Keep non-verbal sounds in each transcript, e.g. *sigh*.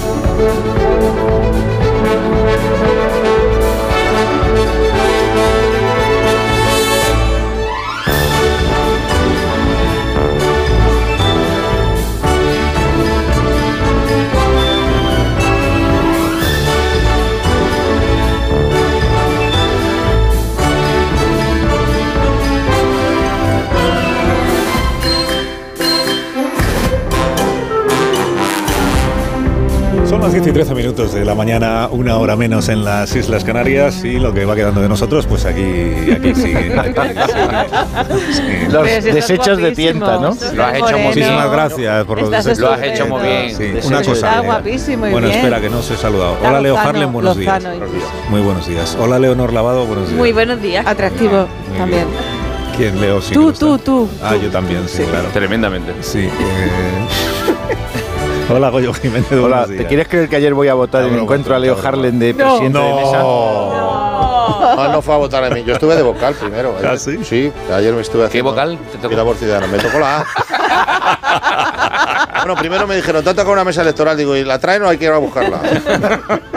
Son minutos de la mañana, una hora menos en las Islas Canarias y lo que va quedando de nosotros, pues aquí, aquí *laughs* sigue. aquí sigue. Sí. Los estás desechos de tienta, ¿no? guapísimo, Lo has hecho muy Muchísimas gracias por los deseos. Lo has hecho muy bien. Sí, Desechos una cosa. Está Lea. guapísimo y Bueno, bien. espera, que no os he saludado. Está Hola, Leo Lozano, Harlem, buenos días. Muy buenos días. Hola, Leonor Lavado, buenos días. Muy buenos días. Atractivo Muy también. bien. ¿Quién, Leo? Sí, Tú, está. tú, tú, Ah, tú. yo también, sí, Sí. claro. Tremendamente. Sí. eh. *laughs* *laughs* Hola, Goyo Jiménez, Hola, ¿te quieres creer que ayer voy a votar No, y me no, encuentro a Leo no, no. Harlem de No. presidente de mesa? Ah, no fue a votar a mí. Yo estuve de vocal primero. ¿Ah, ayer. sí? Sí, ayer me estuve ¿Qué haciendo. vocal te tocó? Ciudadano. Me tocó la A. *laughs* bueno, primero me dijeron, te ha tocado una mesa electoral. Digo, ¿y la traen o hay que ir a buscarla?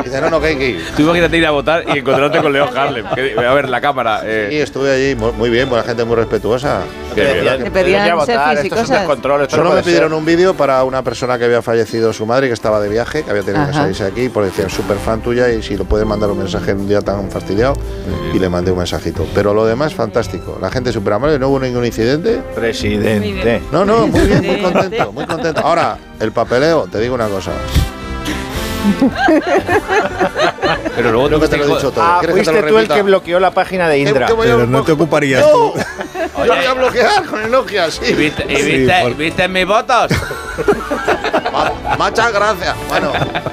Dice, no, no, que hay que ir. Tú imagínate ir a votar y encontrarte con Leo Harlem. Que- a ver, la cámara. Y eh, estuve allí, mu- muy bien, buena gente muy respetuosa. qué bien. Te pedían votar, Solo me pidieron ser. un vídeo para una persona que había fallecido su madre y que estaba de viaje, que había tenido que salirse aquí, porque decían súper fan tuya y si lo puedes mandar un mensaje en un día tan fastidiado. Y le mandé un mensajito. Pero lo demás, fantástico. La gente súper amable, no hubo ningún incidente. Presidente. No, no, muy bien, muy contento, muy contento. Ahora, el papeleo, te digo una cosa. *laughs* Pero luego Creo que te lo he dicho todo. Ah, ¿Quieres que te fuiste lo tú el repita? que bloqueó la página de ¿Qué- Indra. qué voy a- Pero no te ocuparías ¡No! tú. Lo voy a bloquear con el Nokia, ¿Y sí. viste, y Sí, viste, por- viste mis votos? *laughs* Ma- Muchas gracias. Bueno, *laughs*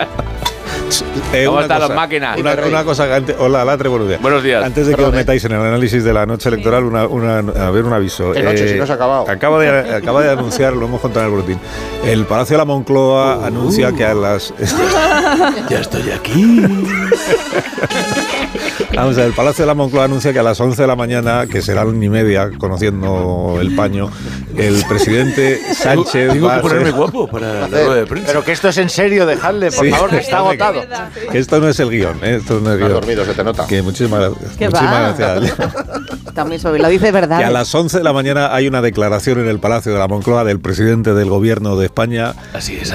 Eh, ¿Cómo una están las cosa- máquinas? Una, una cosa que antes. Hola, Latre, buenos días. Buenos días. Antes de que os eh. metáis en el análisis de la noche electoral, una, una, a ver un aviso. ¿Qué noche? Si no se ha acabado. Acaba de, acaba de anunciar, lo hemos contado en el boletín. El Palacio de la Moncloa anuncia que a las. ya estoy aquí. Vamos a ver, el Palacio de la Moncloa anuncia que a las 11 de la mañana, que será la una y media, conociendo el paño, el presidente Sánchez. va a ser- guapo para la rueda de Pero que esto es en serio, dejadle, por Sí. favor, que está agotado. Que esto no es el guion, ¿eh? esto no es el has guion. dormido, se te nota. Que muchísimas gracias. ¿Qué muchísimas va? gracias. *laughs* También sobre lo dice verdad. Que a las 11 de la mañana hay una declaración en el Palacio de la Moncloa del presidente del gobierno de España,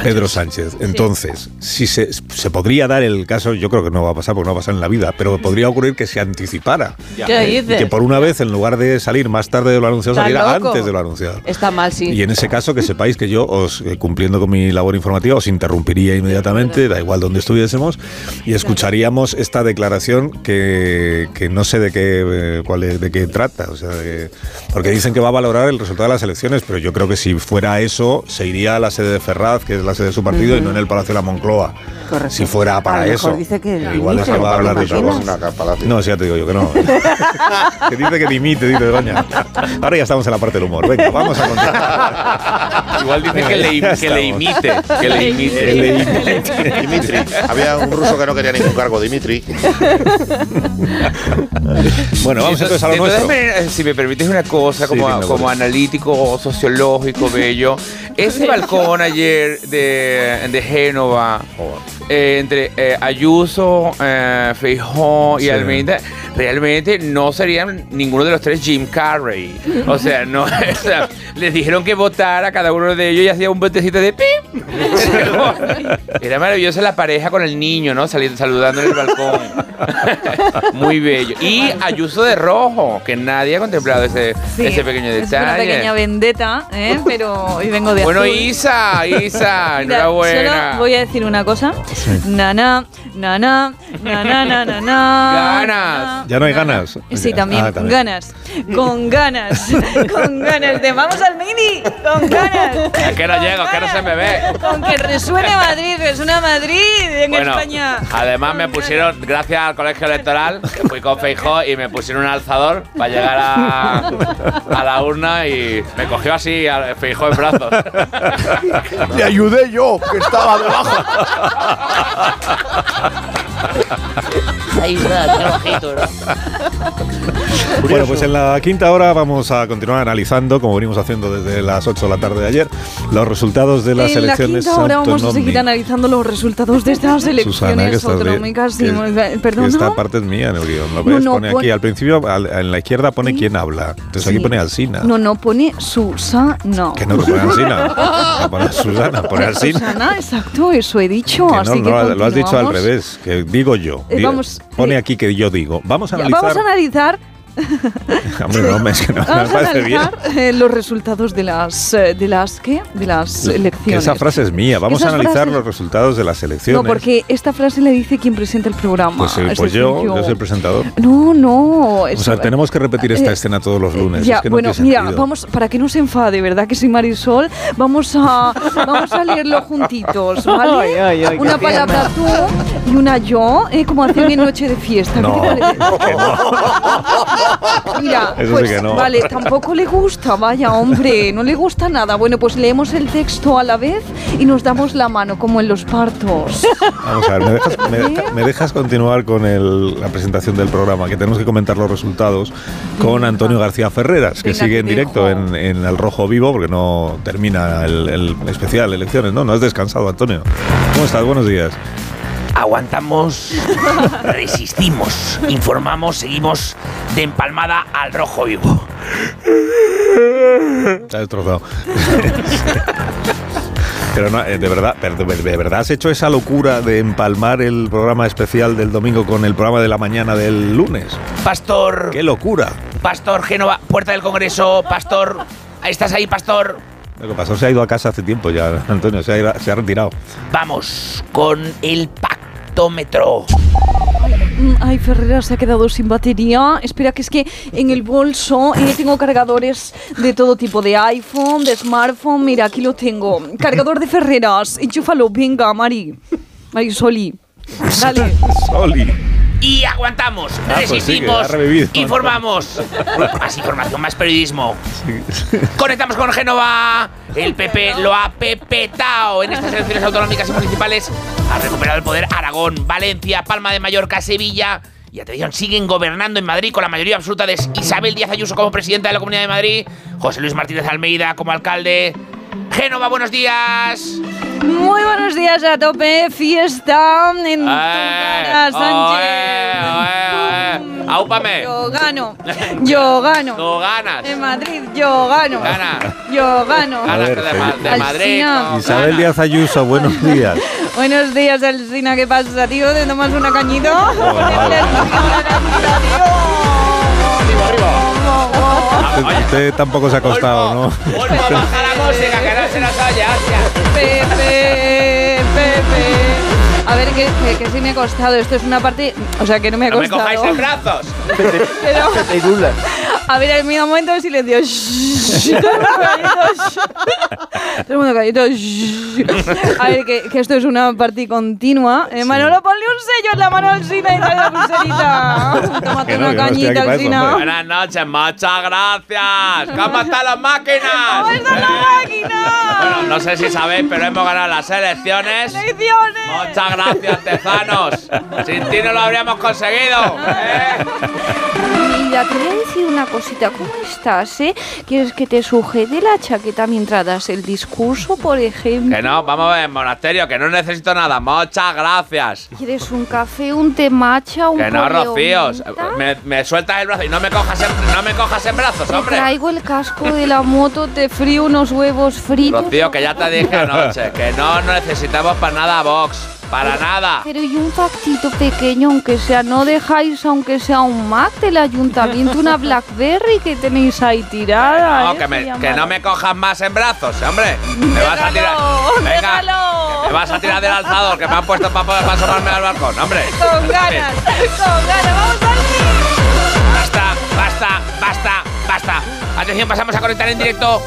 Pedro Sánchez. Entonces, si se, se podría dar el caso, yo creo que no va a pasar porque no va a pasar en la vida, pero podría ocurrir que se anticipara. ¿Qué dices? Que por una vez, en lugar de salir más tarde de lo anunciado, ¿Estás saliera loco? antes de lo anunciado. Está mal, sí. Y en ese caso, que sepáis que yo, os eh, cumpliendo con mi labor informativa, os interrumpiría inmediatamente, da igual donde y escucharíamos esta declaración que, que no sé de qué, eh, cuál es, de qué trata. O sea, de- porque dicen que va a valorar el resultado de las elecciones, pero yo creo que si fuera eso, se iría a la sede de Ferraz, que es la sede de su partido, y no en el Palacio de la Moncloa. Correcto. Si fuera A para mejor eso. dice que igual es que va a hablar de palacio. No, sí, ya te digo yo que no. *laughs* que dice que dimite, dice doña. Ahora ya estamos en la parte del humor. Venga, vamos a contar. Igual dice que le, que le imite. Que le imite. Que le imite. *laughs* Dimitri. Había un ruso que no quería ningún cargo, Dimitri. *laughs* Bueno, vamos entonces a lo Entonces, nuestro. me- si me permites una cosa, Sí, como, como analítico, sociológico, bello. Ese balcón ayer de, de Génova, eh, entre eh, Ayuso, eh, Feijó y Sí. Almeida, realmente no serían ninguno de los tres Jim Carrey. O sea, no, *laughs* o sea, les dijeron que votara cada uno de ellos y hacía un botecito de pim. *laughs* Era maravillosa la pareja con el niño, ¿no? Saliendo, saludando en el balcón. *laughs* Muy bello. Y Ayuso de rojo, que nadie ha contemplado ese, Sí, ese pequeño Es una detalle. pequeña vendetta, ¿eh? pero hoy vengo de bueno, azul. Isa, Isa, *laughs* enhorabuena. Solo voy a decir una cosa. Nana, nana, nana, nana, nana. Ganas. Ya no hay ganas. Sí, también, Ah, con ganas. Con ganas. *laughs* Con ganas de vamos al mini. Con ganas. Es que no llego, es que no se me ve. Con que resuene Madrid, resuena Madrid en Bueno, España. además me pusieron, gracias al colegio electoral, que fui con Feijó y me pusieron un alzador para llegar a, a la urna y me cogió así Feijó en brazos. Le ayudé yo, que estaba debajo. *laughs* *laughs* Ahí está, ¿no? Bueno, pues en la quinta hora vamos a continuar analizando, como venimos haciendo desde las 8 de la tarde de ayer, los resultados de las en la elecciones quinta hora vamos a seguir analizando los resultados de estas Susana, que elecciones estás de- autonómicas. que- Sí, que Perdona. esta parte es mía en el guion. ¿Lo No, ves? no, pone pon- aquí, al principio, al- en la izquierda pone quién habla. Entonces aquí Sí. pone Alsina. No, no, pone Susana. Que no, que pone Alsina. *laughs* Que pone Susana, pone Alsina. Susana, exacto, eso he dicho. Que no, así que no, lo has dicho al revés, que digo yo. Eh, Digo- vamos, pone eh, aquí que yo digo. Vamos a analizar. Vamos a analizar, *laughs* Hombre, no, es que no, me vamos a bien. analizar eh, los resultados de las, eh, de las, ¿qué? De las Que elecciones. esa frase es mía. Vamos a analizar frases- los resultados de las elecciones. No, porque esta frase le dice quien presenta el programa. Pues, eh, es pues yo, yo soy el presentador. No, no. O sea, tenemos que repetir esta eh, escena todos los lunes. Ya, es que no bueno, mira, vamos, para que no se enfade, ¿verdad? Que soy Marisol, vamos a, vamos a leerlo juntitos, *laughs* ¿vale? Ay, ay, ay, una palabra tú y una yo, ¿eh? como hacen en Noche de Fiesta. No, ¿Qué te. *laughs* *laughs* Mira, Eso sí pues que no. vale, tampoco le gusta, vaya hombre, no le gusta nada. Bueno, pues leemos el texto a la vez y nos damos la mano, como en los partos. Vamos a ver, ¿me dejas, me deja- me dejas continuar con el- la presentación del programa? Que tenemos que comentar los resultados con Antonio García Ferreras, que Venga, sigue en directo dejo. en, en El Rojo Vivo, porque no termina el, el especial elecciones, ¿no? No has descansado, Antonio. ¿Cómo estás? Buenos días. Aguantamos, *laughs* resistimos, informamos, seguimos de empalmada al rojo vivo. Has destrozado. *laughs* Pero no, eh, de verdad, de, verdad has hecho esa locura de empalmar el programa especial del domingo con el programa de la mañana del lunes. Pastor, ¡Qué locura! Pastor Génova, puerta del Congreso, Pastor, ¿estás ahí, Pastor? Lo que pasó se ha ido a casa hace tiempo ya, *laughs* Antonio, se ha, se ha retirado. Vamos con el pactómetro. Mm, Ay, Ferrera se ha quedado sin batería. Espera, que es que en el bolso eh, tengo cargadores de todo tipo, de iPhone, de smartphone. Mira, aquí lo tengo. Cargador de Ferreras. Enchúfalo, venga, Mari. Marisoli. *laughs* Dale. Soli. Y aguantamos, Ah, pues sí, resistimos, informamos. Más información, más periodismo. Conectamos con Génova. El PP lo ha pepetado en estas elecciones autonómicas y municipales. Ha recuperado el poder Aragón, Valencia, Palma de Mallorca, Sevilla. Y atención, siguen gobernando en Madrid con la mayoría absoluta de Isabel Díaz Ayuso como presidenta de la Comunidad de Madrid, José Luis Martínez Almeida como alcalde. Génova, buenos días. Muy buenos días a tope. Fiesta en tu cara, Sánchez. oe, oe, oe. Áupame. Yo gano. Yo gano. Tú ganas. En Madrid, yo gano. Gana. Yo gano. Ver, de, Madrid. no, Isabel gana. Díaz Ayuso, buenos días. *laughs* Buenos días, Alcina. ¿Qué pasa, tío? ¿Te tomas una cañito? A. Usted, *laughs* usted tampoco se ha acostado, ¿no? La música, que no se oye, hostia. Pepe, Pepe. A ver, que, que, que sí me ha costado. Esto es una parte. O sea, que no me ha No me costado. cojáis en brazos. Pero, Te *laughs* a ver, en mi momento de silencio. *laughs* *laughs* Shh. *laughs* A ver, que, que esto es una parte continua. Eh, Manolo, ponle un sello en la mano al Sina y dale la pulserita. *laughs* Tómate no, una cañita al Sina. Buenas noches, muchas gracias. ¿Cómo están las máquinas? ¿Cómo está la Eh, máquina? Bueno, no sé si sabéis, pero hemos ganado las elecciones. ¡Elecciones! Muchas gracias, Tezanos. Sin ti no lo habríamos conseguido. ¿eh? Mira, te voy a decir una cosita. ¿Cómo estás, eh? ¿Quieres que te sujete la chaqueta mientras das el discurso, por ejemplo? Que no, vamos a ver, monasterio, que no necesito nada. Muchas gracias. ¿Quieres un café, un té matcha, un Que no, Rocíos. Me, me sueltas el brazo y no me cojas en, no me cojas en brazos, Te hombre. traigo el casco de la moto, te frío unos huevos fritos. Rocío, que ya te dije anoche, que no necesitamos para nada Vox. Para nada. Pero y un factito pequeño, aunque sea, no dejáis, aunque sea un Mac del ayuntamiento, una Blackberry que tenéis ahí tirada. No, ¿eh? que, me- Sería que no me cojas más en brazos, hombre. Me vas a tirar. Venga, me vas a tirar del alzador, que me han puesto para poder asomarme al balcón, hombre. Con ganas, con ganas. ¡Vamos al Basta, basta, basta, basta. Atención, pasamos a conectar en directo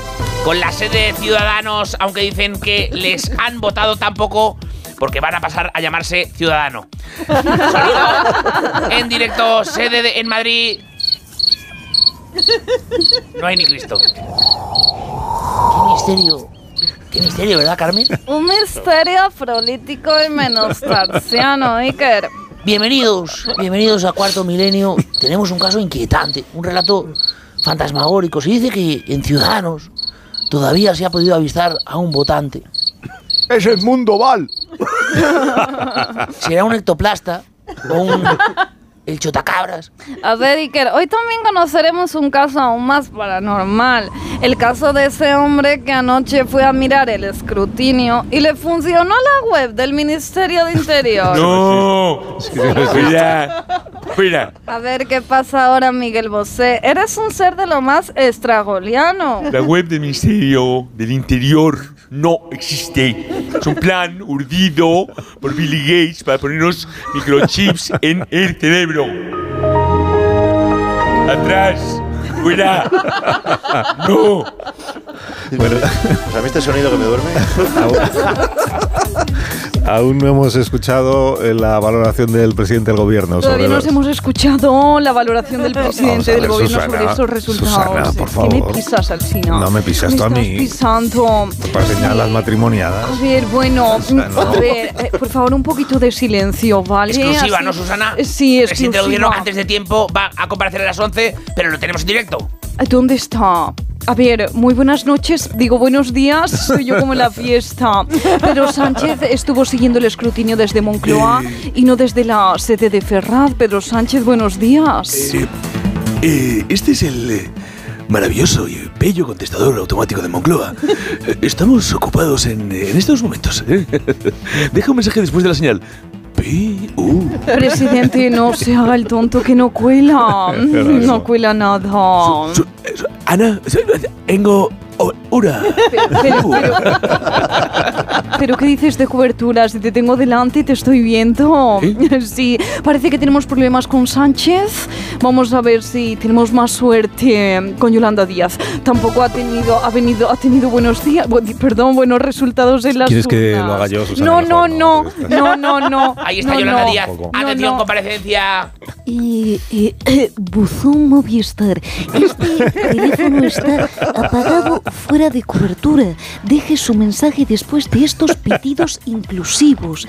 con la sede de Ciudadanos, aunque dicen que les han votado tampoco porque van a pasar a llamarse Ciudadano. Sonido en directo, sede de- en Madrid. No hay ni Cristo. ¿Qué misterio Qué misterio, ¿verdad, Carmen? Un misterio afrolítico y menos tarsiano, Iker. Bienvenidos, bienvenidos a Cuarto Milenio. Tenemos un caso inquietante, un relato fantasmagórico. Se dice que en Ciudadanos todavía se ha podido avistar a un votante. Es el mundo Val. Será *laughs* un ectoplasta o un... el chotacabras. A ver, Iker, hoy también conoceremos un caso aún más paranormal. El caso de ese hombre que anoche fue a mirar el escrutinio y le funcionó la web del Ministerio de Interior. No, *laughs* cuida, cuida. A ver qué pasa ahora, Miguel Bosé. Eres un ser de lo más estragoliano. La web del Ministerio del Interior no existe. Es un plan urdido por Billy Gates para ponernos microchips en el cerebro. Atrás. Fuera. No. Bueno, Pues a mí este sonido que me duerme. *laughs* *laughs* aún no hemos escuchado eh, la valoración del presidente del gobierno Todavía sobre no los- hemos escuchado la valoración del presidente a del ver, gobierno Susana, sobre esos resultados. Susana, por ¿Qué me favor. pisas, Alcina? No me pisas tú a estás mí. pisando. para señalar las matrimoniadas. A ver, bueno, Susana. a ver, eh, por favor, un poquito de silencio, ¿vale? Exclusiva, Así- ¿no, Susana? Eh, Sí, El presidente del gobierno exclusiva. antes de tiempo va a comparecer a las 11, pero lo tenemos en directo. ¿Dónde está? A ver, muy buenas noches, digo buenos días, soy yo como la *laughs* fiesta. Pedro Sánchez estuvo siguiendo el escrutinio desde Moncloa y no desde la sede de Ferraz. Pedro Sánchez, buenos días. Eh, este es el eh, maravilloso y bello contestador automático de Moncloa. Eh, *laughs* Estamos ocupados en, en estos momentos. ¿eh? *laughs* Deja un mensaje después de la señal. Presidente, no se haga el tonto que no cuela. No cuela nada. Ana, tengo una. Pero, pero- pero ¿qué dices de cobertura? Si te tengo delante te estoy viendo. *laughs* Sí, parece que tenemos problemas con Sánchez. Vamos a ver si tenemos más suerte con Yolanda Díaz. Tampoco ha tenido, ha venido, ha tenido buenos días, perdón, buenos resultados en las ¿Quieres que lo haga yo, Susana, No, mejor? no, No, no, no, no. *laughs* Ahí está no, Yolanda no. Díaz. Atención, no. comparecencia. Eh, eh, eh, buzón Movistar. Este teléfono está apagado fuera de cobertura. Deje su mensaje después de estos pitidos inclusivos.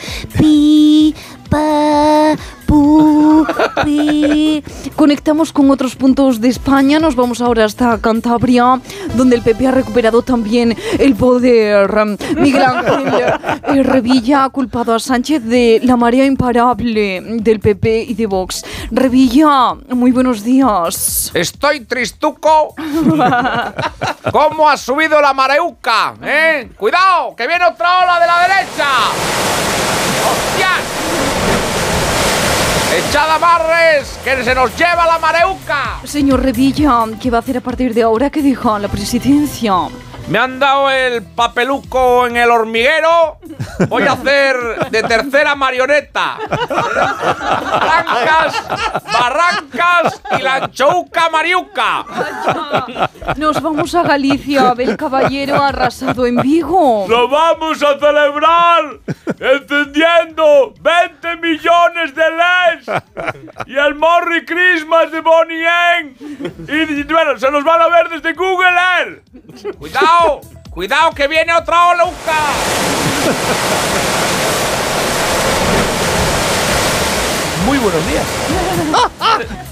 Pa, pu, pi. Conectamos con otros puntos de España. Nos vamos ahora hasta Cantabria, donde el PP ha recuperado también el poder. Miguel Ángel Revilla ha culpado a Sánchez de la marea imparable del PP y de Vox. Revilla, muy buenos días. Estoy tristuco. ¿Cómo ha subido la mareuca? ¿Eh? ¡Cuidado! ¡Que viene otra ola de la derecha! ¡Hostias! ¡Echad amarres! ¡Que se nos lleva la mareuca! Señor Revilla, ¿qué va a hacer a partir de ahora que deja la presidencia? Me han dado el papeluco en el hormiguero. Voy a hacer de tercera marioneta. Barrancas, barrancas y la anchouca mariuca. Nos vamos a Galicia a ver el caballero arrasado en Vigo. ¡Lo vamos a celebrar! ¡Encendiendo 20 millones de LEDs! ¡Y el Morri Christmas de Bonnie M. Y bueno, se nos van a ver desde Google Earth. Cuidado, cuidado que viene otra ola. Muy buenos días.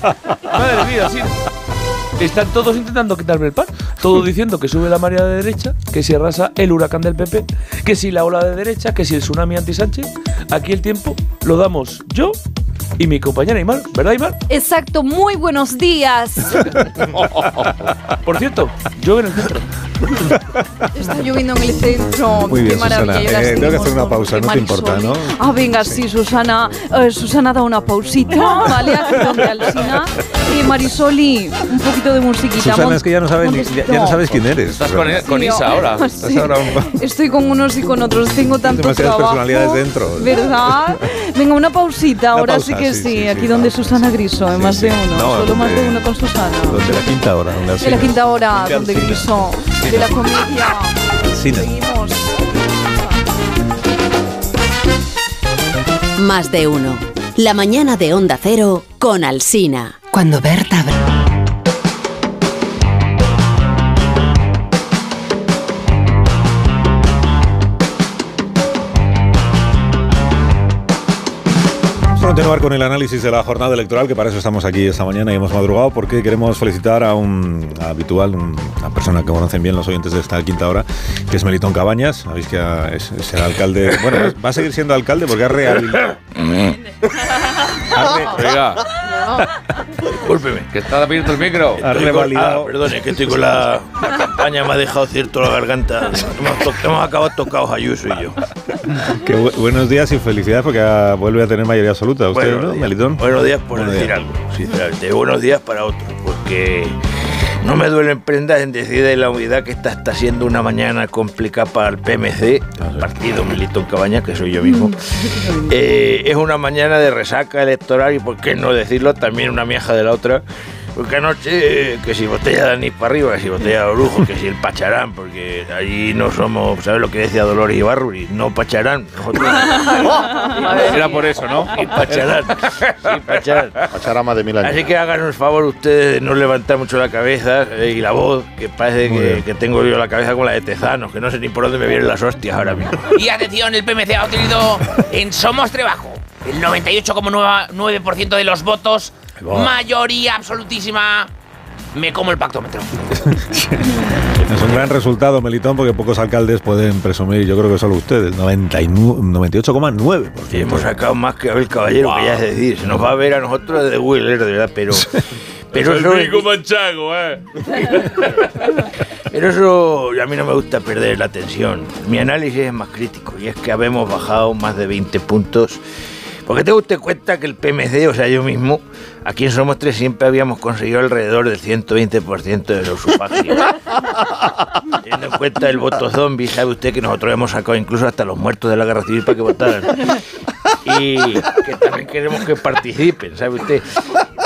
*laughs* Madre mía, sí. Están todos intentando quitarme el pan. Todos diciendo que sube la marea de derecha, que si arrasa el huracán del PP, que si la ola de derecha, que si el tsunami anti-Sánchez. Aquí el tiempo lo damos yo y mi compañera Imar, ¿verdad Imar? Exacto, muy buenos días. *laughs* Por cierto, yo en el centro. Está lloviendo en el centro. Muy bien, Qué maravilla. Susana. Eh, tengo que hacer una con pausa, ¿no te importa, no? Ah, venga, sí, Susana. Eh, Susana da una pausita, ¿vale? Aquí donde Marisoli, un poquito de musiquita. Susana, es que ya no sabes, ni- ya, ya no sabes quién eres. Estás con, con Sí, Isa ahora. ah, *laughs* Estás sí. ahora un- Estoy con unos y con otros. Tengo tanto demasiadas trabajo. personalidades dentro. ¿Verdad? *laughs* Venga, una pausita. Una ahora pausa, sí que sí, sí. sí, aquí sí, donde Susana. Griso, en Sí, más sí. de uno. No, Solo más de uno con Susana. Donde la quinta hora. Donde De la quinta hora, Donde. Griso. De la comedia. Seguimos. Más de uno. La mañana de Onda Cero con Alsina. Cuando Berta continuar con el análisis de la jornada electoral, que para eso estamos aquí esta mañana y hemos madrugado, porque queremos felicitar a un habitual, un- una persona que conocen bien los oyentes de esta quinta hora, que es Melitón Cabañas. Sabéis que es, es el alcalde. Bueno, va a seguir siendo alcalde porque ha rehabilitado. Discúlpeme, que está abierto el micro. Ha revalidado. Ah, perdón, es que estoy con la, la campaña, me ha dejado cierto la garganta. Hemos, to- hemos acabado tocados Ayuso y yo. Que bu- buenos días y felicidades porque vuelve a tener mayoría absoluta. ¿Usted, Buenos no, días. Melitón? Buenos días por Buenos decir días. algo, sinceramente. Buenos días para otros, porque no me duelen prendas en decir de la unidad que esta está siendo una mañana complicada para el PMC, Ah, el partido Militón Cabañas, que soy yo mismo. Eh, es una mañana de resaca electoral y, por qué no decirlo, también una miaja de la otra. Porque anoche, que si botella de anís para arriba, que si botella de orujo, que si el pacharán, porque allí no somos, ¿sabes lo que decía Dolores Ibarruri? No pacharán. Nosotros, *laughs* Era por eso, ¿no? y pacharán. Y pacharán. Pacharama de mil años. Así que háganos favor ustedes de no levantar mucho la cabeza eh, y la voz, que parece que, que tengo yo la cabeza como la de Tezanos, que no sé ni por dónde me vienen las hostias ahora mismo. Y atención, el PMC ha obtenido en Somos Trebajo el 98,9% de los votos, mayoría absolutísima. Me como el pactómetro. *laughs* Es un gran resultado, Melitón, porque pocos alcaldes pueden presumir, yo creo que solo usted, el 99 98,9%. Sí, hemos sacado más que Abel Caballero, que ya es decir, se nos va a ver a nosotros de Wheeler, de verdad, pero... *laughs* Pero eso, manchago, ¿eh? *laughs* pero eso a mí no me gusta perder la atención. Mi análisis es más crítico y es que habemos bajado más de 20 puntos. Porque tengo usted cuenta que el PMC, o sea, yo mismo, aquí en Somos Tres siempre habíamos conseguido alrededor del 120% de los sufragios. *laughs* Teniendo en cuenta el voto zombie, sabe usted que nosotros hemos sacado incluso hasta los muertos de la guerra civil para que votaran. Y que también queremos que participen, ¿sabe usted?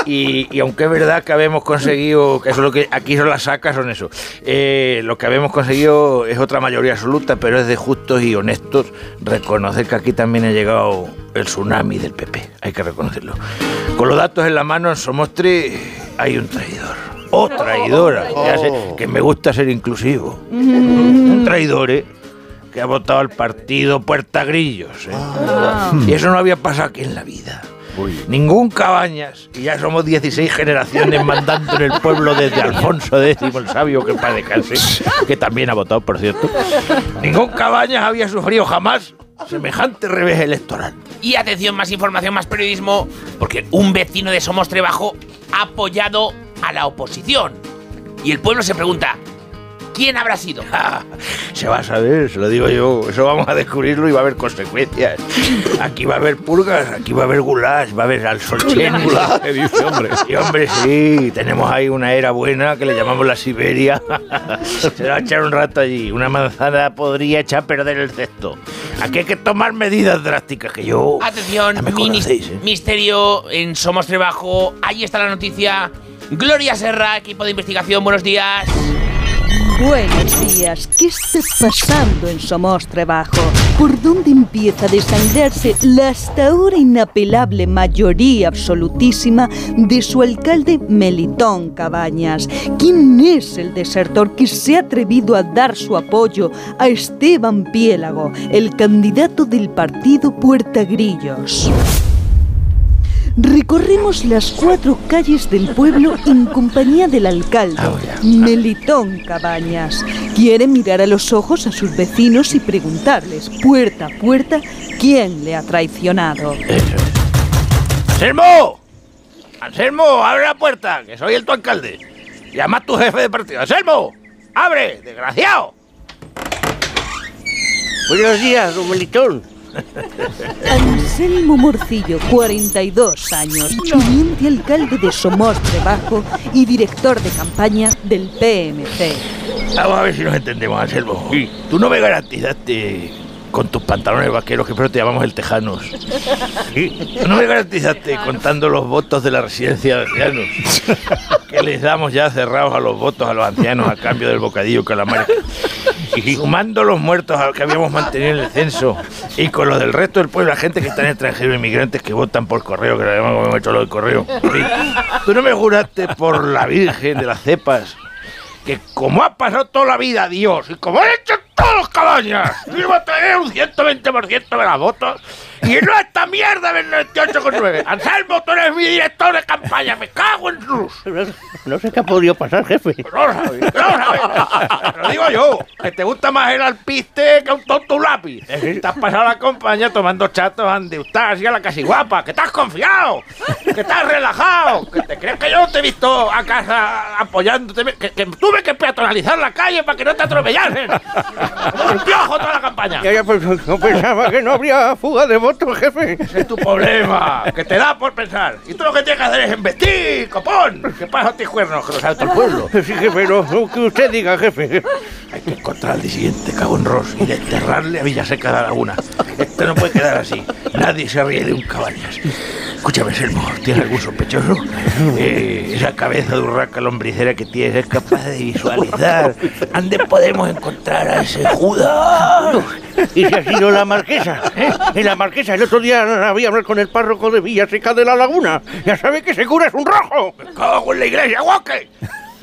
Y, y aunque es verdad que habemos conseguido, que eso es lo que aquí son las sacas, son eso. eh, lo que habemos conseguido es otra mayoría absoluta, pero es de justos y honestos reconocer que aquí también ha llegado el tsunami del PP, hay que reconocerlo. Con los datos en la mano, en Somos Tres hay un traidor. O traidora, que, hace- que me gusta ser inclusivo. Un traidor, ¿eh? que ha votado al partido Puerta Grillos. ¿eh? Y eso no había pasado aquí en la vida. Ningún Cabañas, y ya somos 16 generaciones mandando en el pueblo desde Alfonso X, el sabio que para descanse, que también ha votado, por cierto. Ningún Cabañas había sufrido jamás semejante revés electoral. Y atención, más información, más periodismo, porque un vecino de Somos Trebajo ha apoyado a la oposición. Y el pueblo se pregunta, ¿quién habrá sido? *laughs* Se va a saber, se lo digo yo. Eso vamos a descubrirlo y va a haber consecuencias. Aquí va a haber purgas, aquí va a haber goulash, va a haber al solcheni. ¿Qué dice, hombre? Sí, hombre, sí. Tenemos ahí una era buena que le llamamos la Siberia. *laughs* Se va a echar un rato allí. Una manzana podría echar a perder el cesto. Aquí hay que tomar medidas drásticas que yo... Atención, conocéis, ¿eh? misterio en Somos Trebajo. Ahí está la noticia. Gloria Serra, equipo de investigación, buenos días. Buenos días. ¿Qué está pasando en Somos Trabajo? ¿Por dónde empieza a desangrarse la hasta ahora inapelable mayoría absolutísima de su alcalde Melitón Cabañas? ¿Quién es el desertor que se ha atrevido a dar su apoyo a Esteban Piélago, el candidato del partido Puerta Grillos? Recorremos las cuatro calles del pueblo en compañía del alcalde, Melitón Cabañas. Quiere mirar a los ojos a sus vecinos y preguntarles, puerta a puerta, quién le ha traicionado. ¡Anselmo! ¡Anselmo, abre la puerta, que soy el tu alcalde! Llama a tu jefe de partido. ¡Anselmo! ¡Abre, desgraciado! Buenos días, don Melitón. Anselmo Morcillo, 42 años, teniente alcalde de Somos Trabajo y director de campaña del PMC. Vamos a ver si nos entendemos, Anselmo. Tú no me garantizaste con tus pantalones vaqueros, que pero te llamamos el Tejanos. Tú no me garantizaste contando los votos de la residencia de ancianos. Que les damos ya cerrados a los votos a los ancianos a cambio del bocadillo calamar. Y sumando los muertos que habíamos mantenido en el censo y con los del resto del pueblo, la gente que está en extranjero, inmigrantes que votan por correo, que además hemos hecho lo del correo. Sí. Tú no me juraste por la Virgen de las cepas que como ha pasado toda la vida Dios y como han hecho todos los cabañas, iba *laughs* a tener un 120% de las votos Y no esta mierda del 98,9. Anselmo, tú eres mi director de campaña. Me cago en Rus. No sé qué ha podido pasar, jefe. No lo sabes, no lo sabes. Te lo digo yo, que te gusta más el alpiste que un tonto lápiz. Te has pasado la compañía tomando chatos ande estás así a la casi guapa, que has confiado, que estás relajado, que te crees que yo no te he visto a casa apoyándote, que, que tuve que peatonalizar la calle para que no te atropellasen. Como piojo toda la campaña. Pues no pensaba que no habría fuga de jefe. Ese es tu problema, que te da por pensar. Y tú lo que tienes que hacer es investir, copón. ¿Qué pasa a ti cuernos? Que lo sabe todo el pueblo. Sí, jefe, no, lo que usted diga, jefe. Hay que encontrar al cago en Ross y desterrarle a Villaseca de la Laguna. Esto no puede quedar así. Nadie se ríe de un caballas. Escúchame, Selmo, ¿tienes algún sospechoso? Eh, esa cabeza de urraca lombricera que tienes es capaz de visualizar. ¿Dónde podemos encontrar a ese Judas? Y si ha sido la marquesa, ¿eh? Y la marquesa, el otro día había hablado con el párroco de Villaseca de la Laguna. Ya sabe que ese cura es un rojo. ¡Me cago en la iglesia, guaque! *laughs*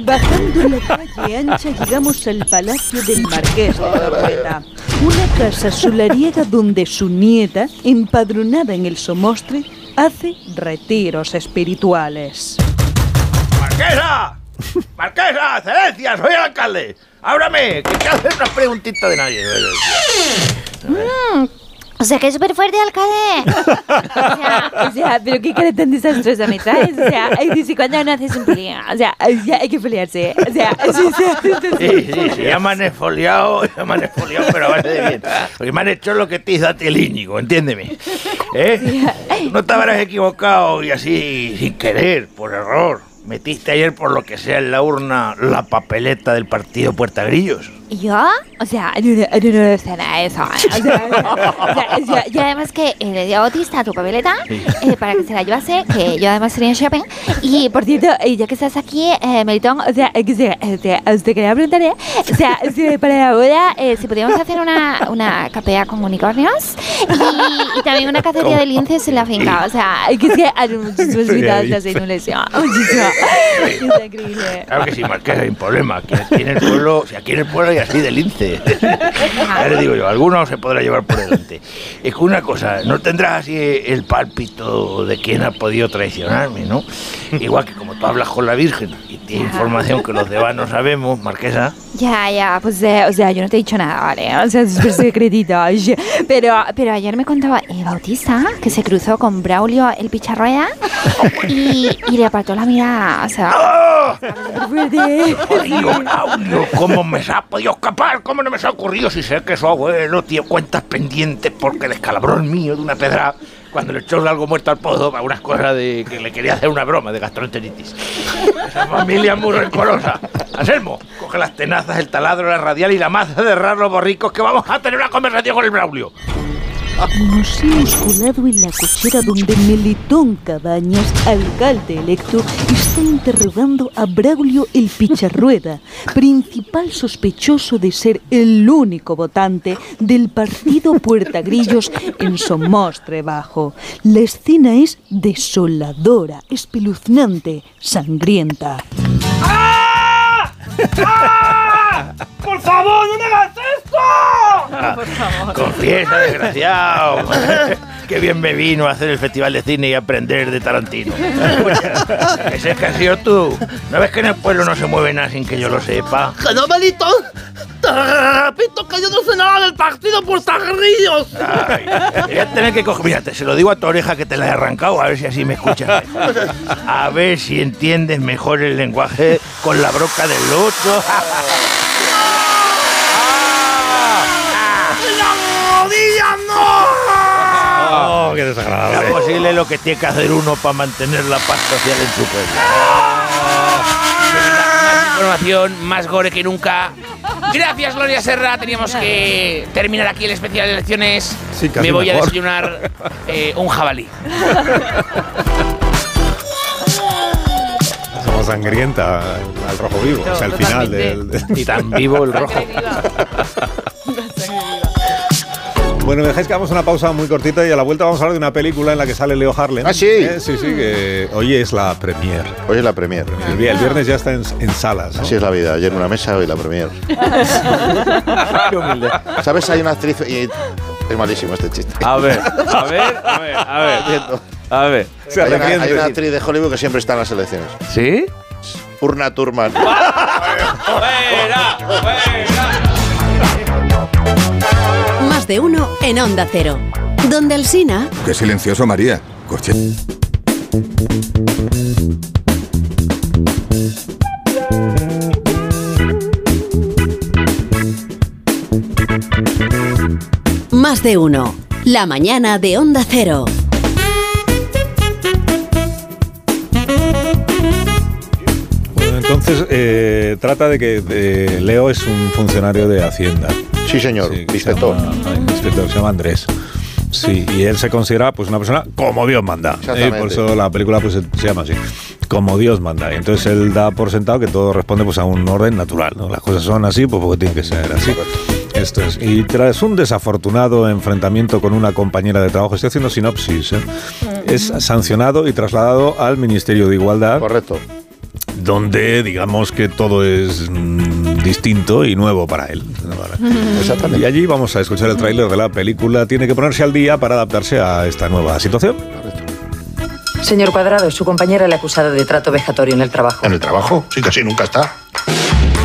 Bajando la calle ancha llegamos al palacio del marqués de Torreta, una casa solariega donde su nieta, empadronada en el Somostre, hace retiros espirituales. ¡Marquesa! ¡Marquesa! ¡Excelencia! ¡Soy el alcalde! ¡Ábrame! Que quiero hacer una preguntita de nadie. Mm, o sea, que es súper fuerte, alcalde. O sea, o sea, pero qué cara tan desastrosa me traes. O sea, dice cuando no haces un pelea. O sea, hay que pelearse. O sea, *laughs* sí, sí, Sí, sí, sí, ya me han esfoliado, ya me han esfoliado, pero a base de bien. Porque me han hecho lo que te hizo a ti el Íñigo, entiéndeme. ¿Eh? No te habrás equivocado y así, sin querer, por error. Metiste ayer, por lo que sea, en la urna la papeleta del partido Puerta Grillos. ¿Yo? O sea, no, no, de eso. ¿eh? O sea, yo, yo además que eh, le di a Bautista tu papeleta eh, para que se la llevase, que yo además sería en shopping. Y por cierto, ya que estás aquí, Melitón, o sea, que usted quería preguntarle, o sea, para la boda, si podíamos hacer una, una capea con unicornios y, también una cacería de linces en la finca. O sea, que es que hay muchísimas visitas de hacer. Muchísimas. Es increíble. Claro que sí, Marquesa, sin problema. Aquí, aquí en el pueblo, si aquí en el pueblo así de lince. *laughs* Le digo yo, alguno se podrá llevar por delante. Es que una cosa, no tendrás así el pálpito de quién ha podido traicionarme, ¿no? Igual que como tú hablas con la Virgen y tienes información que los demás no sabemos, Marquesa. Ya, ya, pues, eh, o sea, yo no te he dicho nada, ¿vale? O sea, es súper secretito. Pero, pero ayer me contaba el Bautista que se cruzó con Braulio el picharrueda y, y le apartó la mirada, o sea... *laughs* Braulio, ¿cómo me ha podido escapar? ¿Cómo no me se ha ocurrido si sé que su abuelo tiene cuentas pendientes porque descalabró el mío de una pedra cuando le echó algo muerto al pozo para unas cosas de que le quería hacer una broma de gastroenteritis? Esa familia muy rencorosa. Anselmo, coge las tenazas, el taladro, la radial y la maza de errar los borricos que vamos a tener una conversación con el Braulio. Nos hemos colado en la cochera donde Melitón Cabañas, alcalde electo, está interrogando a Braulio el Picharrueda, principal sospechoso de ser el único votante del partido Puerta Grillos en Somostre Bajo. La escena es desoladora, espeluznante, sangrienta. ¡Por favor, no me hagas esto! Confiesa, desgraciado. *laughs* Qué bien me vino a hacer el festival de cine y aprender de Tarantino. *laughs* Ese es que has sido tú. ¿No ves que en el pueblo no se mueve nada sin que yo lo sepa? ¡Que no, Melito! Te repito que yo no sé nada del partido por Sagrillos. Voy a tener que coger. Mírate, se lo digo a tu oreja que te la he arrancado, a ver si así me escuchas. A ver si entiendes mejor el lenguaje con la broca del otro. Desagradable. Es posible lo que tiene que hacer uno para mantener la paz social en su pueblo. Más información, más gore que nunca. Gracias, Gloria Serra. Teníamos que terminar aquí el especial de elecciones. Sí, casi Me voy a desayunar eh, un jabalí. *laughs* Somos sangrienta al rojo vivo. O sea, al final del. del- Y tan vivo el rojo. Bueno, me dejáis que hagamos una pausa muy cortita y a la vuelta vamos a hablar de una película en la que sale Leo Harlem. Ah, sí. Eh, sí, sí, que hoy es la premier. Hoy es la premier. El, vi- el viernes ya está en, en salas. ¿no? Así es la vida. Ayer en una mesa, hoy la premier. *laughs* ¿Sabes? Hay una actriz y es malísimo este chiste. A ver, a ver, a ver, a ver. A ver. Hay una, hay una actriz de Hollywood que siempre está en las elecciones. ¿Sí? Urna Thurman. *laughs* Más de uno en Onda Cero. Donde Alsina Qué silencioso, María. Coche. Más de uno. La mañana de Onda Cero. Bueno, entonces eh, trata de que eh, Leo es un funcionario de Hacienda. Sí, señor, inspector. inspector, se llama Andrés. Sí, y él se considera pues una persona como Dios manda. Eh, por eso la película pues se, llama así. Como Dios manda. Y entonces él da por sentado que todo responde pues a un orden natural. ¿no? Las cosas son así pues porque tienen que ser así. Esto es. Y tras un desafortunado enfrentamiento con una compañera de trabajo, estoy haciendo sinopsis, ¿eh? es sancionado y trasladado al Ministerio de Igualdad. Correcto. Donde digamos que todo es mm, distinto y nuevo para él. *laughs* Exactamente. Y allí vamos a escuchar el tráiler de la película. Tiene que ponerse al día para adaptarse a esta nueva situación. Señor Cuadrado, su compañera le ha acusado de trato vejatorio en el trabajo. ¿En el trabajo? Sí, casi nunca está.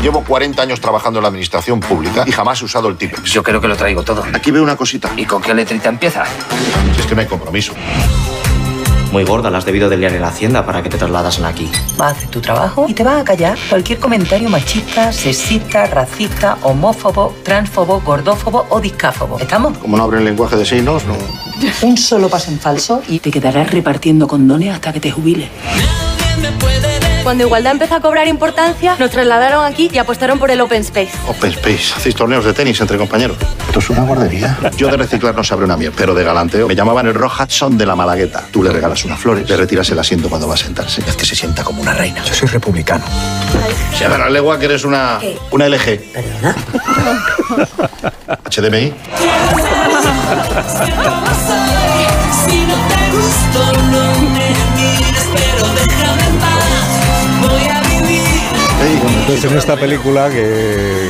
Llevo 40 años trabajando en la administración pública y jamás he usado el Tipex. Yo creo que lo traigo todo. Aquí veo una cosita. ¿Y con qué letrita empieza? Si es que no hay compromiso. Muy gorda, la has debido de liar en la hacienda para que te trasladasen aquí. Va a hacer tu trabajo y te va a callar cualquier comentario machista, sexista, racista, homófobo, transfobo, gordófobo o discáfobo. ¿Estamos? Como no abren lenguaje de signos, no. Un solo paso en falso y te quedarás repartiendo condones hasta que te jubiles. Cuando Igualdad empezó a cobrar importancia, nos trasladaron aquí y apostaron por el Open Space. Open Space. Hacéis torneos de tenis entre compañeros. Esto es una guardería. Yo de reciclar no sabré una mierda, pero de galanteo me llamaban el Hudson de la Malagueta. Tú le regalas unas flores, le retiras el asiento cuando va a sentarse. Es que se sienta como una reina. Yo soy republicano. Se agarra legua que eres una, una LG. HDMI. *laughs* Si no te gustó, no me Entonces en esta película que,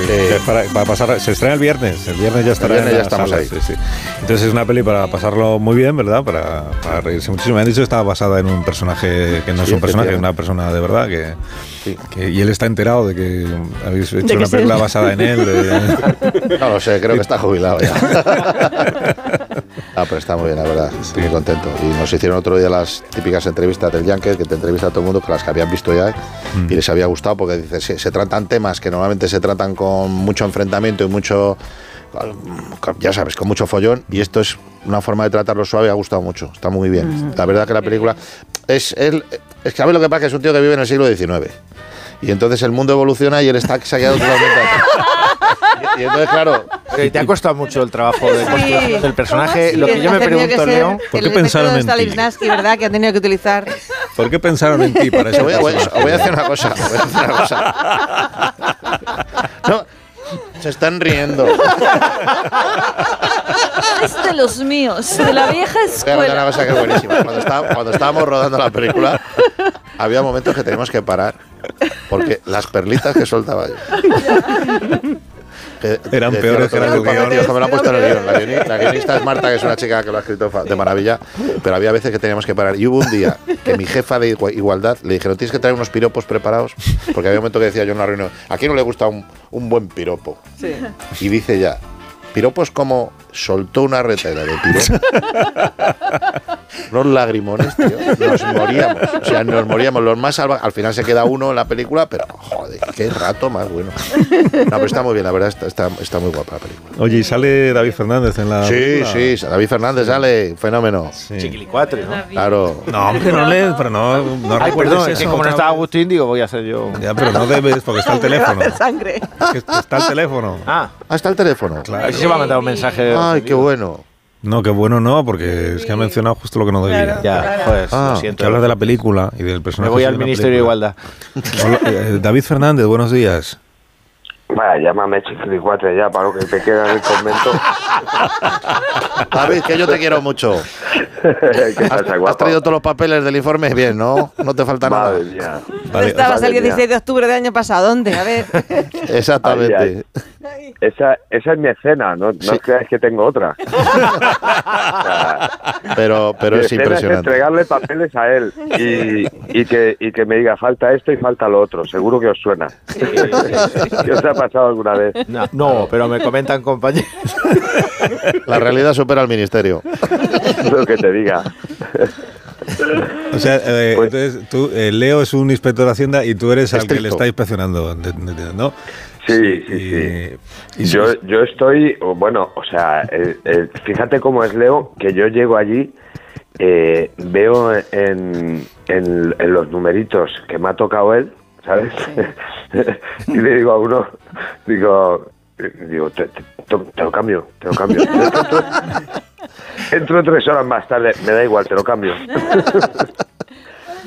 que para, para pasar se estrena el viernes, el viernes ya estará viernes en ya estamos salas, ahí. sí, sí. Entonces es una peli para pasarlo muy bien, ¿verdad? Para, para reírse muchísimo. Me han dicho que estaba basada en un personaje que no es un personaje, es una persona de verdad que, que- y él está enterado de que habéis hecho que una es película basada en él. de- *laughs* No lo sé, creo que está jubilado ya. *laughs* Ah, pero está muy bien, la verdad. Estoy muy contento. Y nos hicieron otro día las típicas entrevistas del Yankee, que te entrevista a todo el mundo, con las que habían visto ya Mm. y les había gustado, porque dice, se, se tratan temas que normalmente se tratan con mucho enfrentamiento y mucho. Ya sabes, con mucho follón, y esto es una forma de tratarlo suave, ha gustado mucho, está muy bien. La verdad que la película es él, es que a ver lo que pasa que es un tío que vive en el siglo XIX. Y entonces el mundo evoluciona y él está se ha quedado totalmente. Y, y entonces, claro. ¿Te ha costado mucho el trabajo de construcción del personaje? Sí, Lo que yo me pregunto, León. ¿Por qué el pensaron en ti? ¿verdad? Que ha tenido que utilizar. ¿Por qué pensaron en ti para ese voy, a- voy a- personaje? voy a hacer una cosa. voy a hacer una cosa. No, se están riendo. Es de los míos, de la vieja Voy a contar una escuela. cosa que es buenísima. Cuando, está- cuando estábamos rodando la película, había momentos que teníamos que parar. Porque las perlitas que soltaba yo. que Eran decía peores que las día, del guion. tío, que me lo han puesto en el guion. La, *laughs* guioni- la guionista es Marta, que es una chica que lo ha escrito de maravilla, pero había veces que teníamos que parar. Y hubo un día que mi jefa de igua- igualdad le dijeron, tienes que traer unos piropos preparados, porque había un momento que decía yo en una reunión, ¿a quién no le gusta un, un buen piropo? Y dice ya, piropos como soltó una retera de piropos. *laughs* Unos lagrimones, tío. Nos moríamos. O sea, nos moríamos. Los más salvajes. Al final se queda uno en la película, pero joder, qué rato más bueno. No, pero está muy bien, la verdad, está, está, está muy guapa la película. Oye, ¿y sale David Fernández en la Sí, película? sí, David Fernández sale, fenómeno. Chiquilicuatre, ¿no? Claro. No, hombre, no le, pero no, no Ay, perdón, es que como no estaba. Agustín, digo, voy a hacer yo. Ya, pero no debes, porque está el *laughs* teléfono. sangre. Que está el teléfono. Ah, Ah, está el teléfono. si se va a mandar un mensaje. Ay, qué bueno. No, qué bueno no, porque es que ha mencionado justo lo que no debía. Ya, joder, Ah, lo siento. que hablas de la película y del Me personaje. voy de al Ministerio de. Igualdad. Hola, eh, David Fernández, buenos días. Vaya, llámame chiquilicuatre ya para lo que te queda en el convento. *laughs* David, que yo te quiero mucho. *laughs* ¿Qué ¿Has, pasa, has guapo? traído todos los papeles del informe bien, ¿no? No te falta nada. Madre mía. Vale, Estabas Madre el mía. 16 de octubre del año pasado. ¿Dónde? A ver. *laughs* Exactamente. Ay, Esa, esa es mi escena, no, no creáis que tengo otra. Pero, pero Mi es impresionante. entregarle papeles a él y, y que, y que me diga falta esto y falta lo otro. Seguro que os suena. ¿Qué os ha pasado alguna vez? *laughs* No, no, pero me comentan compañeros. *laughs* La realidad supera al ministerio. Lo que te diga. O sea, eh, Pues- entonces tú, eh, Leo es un inspector de Hacienda y tú eres al que le está inspeccionando, ¿no? Sí, sí, sí. Y Yo, yo estoy, bueno, o sea, eh, eh, fíjate cómo es Leo, que yo llego allí, eh, veo en, en, en los numeritos que me ha tocado él, ¿sabes? *laughs* y le digo a uno, digo, eh, digo, te, te- te- te lo cambio, te lo cambio. Entro, *laughs* entro tres horas más tarde, me da igual, te lo cambio.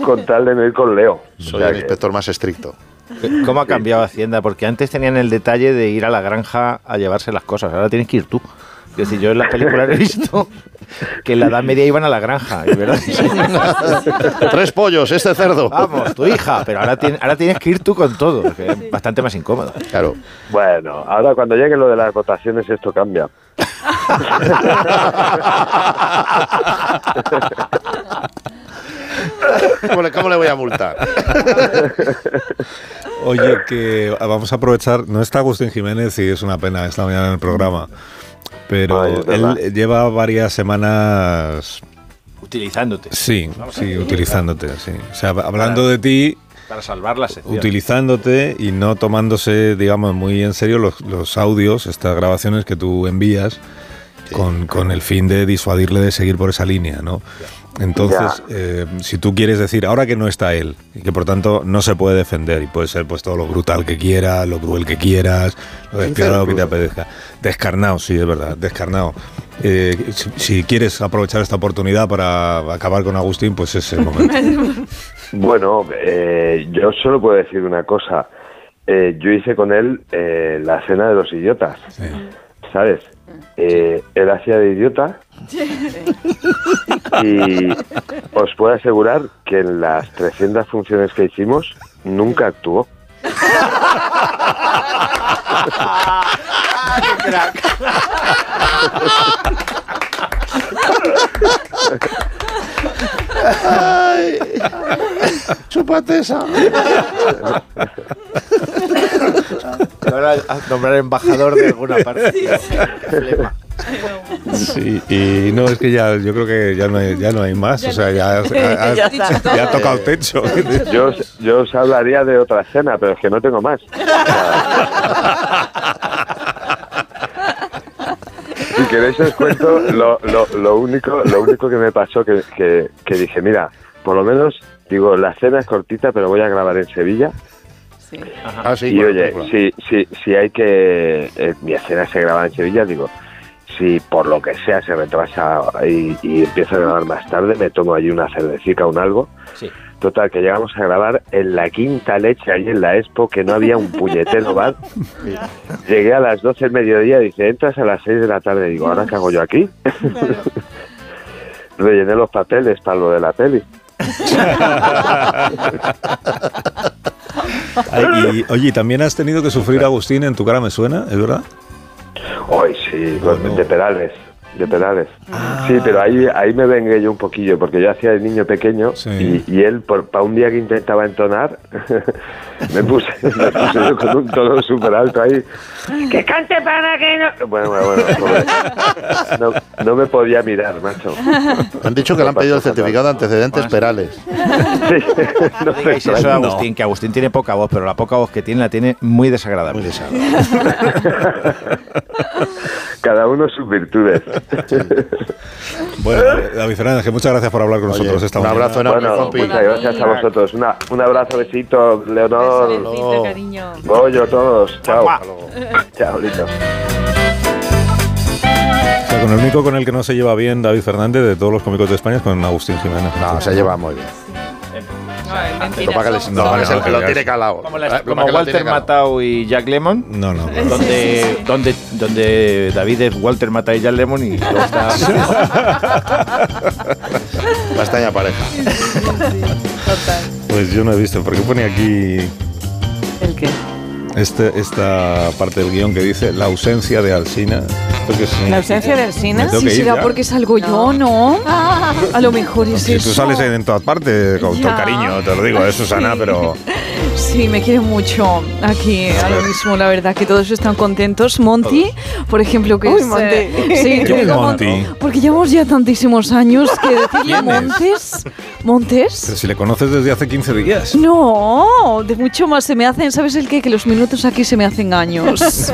con tal de no ir con Leo. Soy O sea el inspector más estricto. ¿Cómo ha cambiado Hacienda? Porque antes tenían el detalle de ir a la granja a llevarse las cosas. Ahora tienes que ir tú. Es decir, yo en las películas he visto que en la Edad Media iban a la granja. ¿verdad? *laughs* Tres pollos, este cerdo. Vamos, tu hija. Pero ahora, tienes- ahora tienes que ir tú con todo. que es bastante más incómodo. Claro. Bueno, ahora cuando llegue lo de las votaciones esto cambia. ¿Cómo le, cómo le voy a multar? Oye, que vamos a aprovechar, no está Agustín Jiménez y es una pena esta mañana en el programa, pero Ay, él lleva varias semanas, Utilizándote. sí, sí, utilizándote, sí. O sea, hablando de ti, Para salvar la sección. utilizándote y no tomándose, digamos, muy en serio los, los audios, estas grabaciones que tú envías con, con el fin de disuadirle de seguir por esa línea, ¿no? Entonces, eh, si tú quieres decir, ahora que no está él, y que por tanto no se puede defender, y puede ser pues todo lo brutal que quieras, lo cruel que quieras, lo despiadado que te apetezca, descarnado, sí, es verdad, descarnado. Eh, si, si quieres aprovechar esta oportunidad para acabar con Agustín, pues es el momento. *laughs* Bueno, eh, yo solo puedo decir una cosa. Eh, yo hice con él eh, la cena de los idiotas, ¿sabes? Eh, él hacía de idiota. Y os puedo asegurar que en las 300 funciones que hicimos nunca actuó. *laughs* *laughs* Ay, chúpate esa. Ahora a nombrar embajador de alguna parte. Sí, y no, es que ya, yo creo que ya no hay, ya no hay más, o sea, ya, ha- Ya ya ha tocado techo. Yo, os- yo os hablaría de otra cena, pero es que no tengo más. *laughs* Si queréis os cuento lo, lo, lo único lo único que me pasó que, que, que dije, mira, por lo menos, digo, la cena es cortita, pero voy a grabar en Sevilla. Ah, sí, y oye, si, si, si hay que... eh, mi escena se graba en Sevilla, digo, si por lo que sea se retrasa y, y empiezo a grabar más tarde, me tomo allí una cervecita, un algo. Sí. Total, que llegamos a grabar en la quinta leche, allí en la Expo, que no había un puñetero bar. *laughs* Llegué a las 12 del mediodía, dice, entras a las 6 de la tarde. Digo, ¿ahora qué hago yo aquí? *laughs* Rellené los papeles para lo de la peli. *laughs* Ay, y, oye, ¿y también has tenido que sufrir Agustín en tu cara me suena, ¿es verdad? Hoy sí, de pedales, de pedales. Sí, pero ahí, ahí me vengué yo un poquillo, porque yo hacía de niño pequeño y, y él, para un día que intentaba entonar, *laughs* me puse, me puse yo con un tono súper alto ahí. ¡Que cante para que no! Bueno, bueno, bueno. pobre. No, no me podía mirar, macho. Han dicho que le han pedido el certificado de antecedentes perales. *laughs* *laughs* No digáis eso de Agustín, que Agustín tiene poca voz, pero la poca voz que tiene la tiene muy desagradable. Cada uno sus virtudes. Bueno, David Fernández, que muchas gracias por hablar con nosotros esta un mañana. abrazo enorme, Bueno, compi. muchas gracias a vosotros. Una, un abrazo, besito, Leonor. Besito, cariño. Goyo, todos. Chao. Chao, listo. O sea, con el único con el que no se lleva bien David Fernández de todos los cómicos de España es con Agustín Jiménez. No, se lleva muy bien. Les- lo que tiene calado. Como, lo Walter. Matthau y Jack Lemon. No, no. Donde, donde, donde David es Walter Matthau y Jack Lemon y luego está. *laughs* Pareja. Pues yo no he visto, porque pone aquí ¿El qué? este, esta parte del guion que dice la ausencia de Alsina. ¿Esto qué? ¿La ausencia de Alsina? Sí, será ya. porque salgo yo, ¿no? A lo mejor es Si eso. tú sales en todas partes, con todo cariño, te lo digo, eh, Susana, pero Sí, me quiere mucho aquí, ahora mismo, la verdad, que todos están contentos. Monty, por ejemplo, que Uy, es... Monty. eh, sí, ¿Quién te es Monty? Mon- Porque llevamos ya tantísimos años que decirle ¿Quién es? Montes... ¿Montes? pero si le conoces desde hace 15 días. No, de mucho más se me hacen, ¿sabes el qué? Que los minutos aquí se me hacen años. *laughs*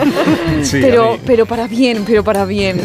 Sí, pero, pero para bien, pero para bien.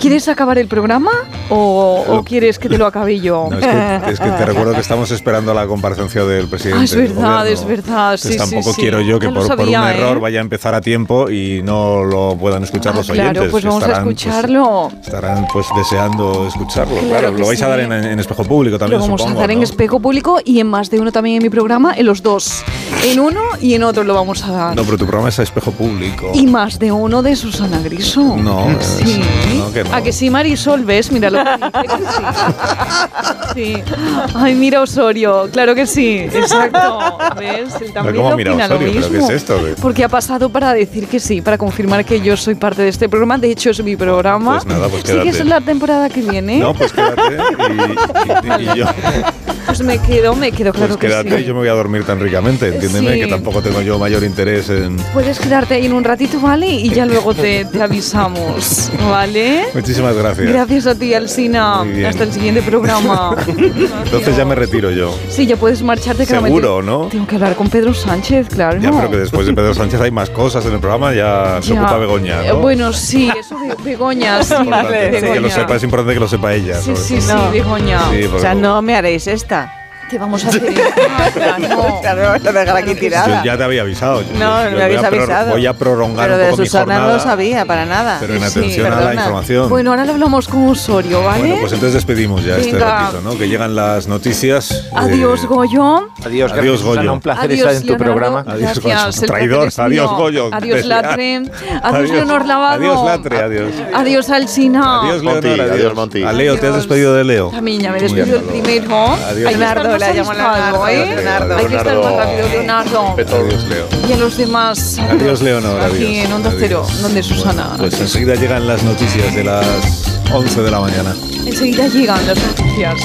¿Quieres acabar el programa o, o quieres que te lo acabe yo? No, es, que, es que te recuerdo que estamos esperando la comparecencia del presidente. Ah, es verdad, es verdad, sí, Entonces sí, tampoco sí. quiero yo que lo por, un sabía, ¿eh? error vaya a empezar a tiempo y no lo puedan escuchar los Ah, claro, oyentes. pues vamos a pues, escucharlo. estarán pues deseando escucharlo. Claro Claro, lo vais a dar en, en espejo público Lo también, vamos supongo. a dar en espejo público y en más de uno también en mi programa, en los dos. En uno y en otro lo vamos a dar. No, pero tu programa es a espejo público. Y más de uno de Susana Griso. No, Sí. es- no, que no. A que sí, Marisol, ¿ves? Mira lo que dice que sí. Sí. Ay, mira Osorio, claro que sí, exacto. ¿Ves? También ¿cómo mira opina lo Osorio? ¿Pero qué mismo. es esto? Porque ha pasado para decir que sí, para confirmar que yo soy parte de este programa. De hecho, es mi programa. Pues nada, pues ¿Sí que quédate. es la temporada que viene? No, pues quédate y, y- y yo. Pues me quedo, me quedo, claro Pues quédate que y sí. yo me voy a dormir tan ricamente, entiéndeme, Sí. que tampoco tengo yo mayor interés en... Puedes quedarte ahí en un ratito, ¿vale? Y ya luego te, te avisamos, ¿vale? Muchísimas gracias. Gracias a ti, Alsina. Hasta el siguiente programa. *laughs* Entonces ya me retiro yo. Sí, ya puedes marcharte. que Seguro, ¿no? Tengo que hablar con Pedro Sánchez, claro. Ya, pero que después de Pedro Sánchez hay más cosas en el programa, ya, se Ya. ocupa Begoña, Eh, ¿no? Bueno, sí, eso de Begoña, sí. Importante, Begoña. que lo sepa, es importante que lo sepa ella. Sí, sí, sí, todo. Begoña. Sí, O sea, no me haréis esta. ¿Qué vamos a hacer? *laughs* no. *laughs* Claro, a dejar aquí yo tirada. ya te había avisado. Yo- No, yo me habéis a avisado. Voy a prolongar Pero un de poco mi Susana no jornada. lo sabía para nada. Pero en Sí, atención a la información. Bueno, ahora lo hablamos con Osorio, ¿vale? Bueno, pues entonces despedimos ya este ratito, ¿no? Que llegan las noticias. eh, Adiós, Goyo. Adiós, Adiós, Susana, Goyo. un placer Adiós, estar en tu Leonardo. programa. Adiós, Gracias, Goyo. Traidor. Adiós. Goyo. Adiós. Latre. Adiós, Leonor Lavado. Adiós, Latre. Adiós. Adiós, Alsina. Adiós, Leonor. Adiós, Monty. A Leo, ¿te has despedido de Leo? También ya me despido primero. Adiós. Estar Leonardo, llamo avispado, Leonardo, ¿eh? Leonardo. Hay que estar más rápido, Leonardo. Adiós, Leo. Y a los demás. Adiós, Leonor. Aquí Adiós. en Onda. Cero, donde Susana. Pues enseguida llegan las noticias de las 11 de la mañana. Enseguida llegan las noticias.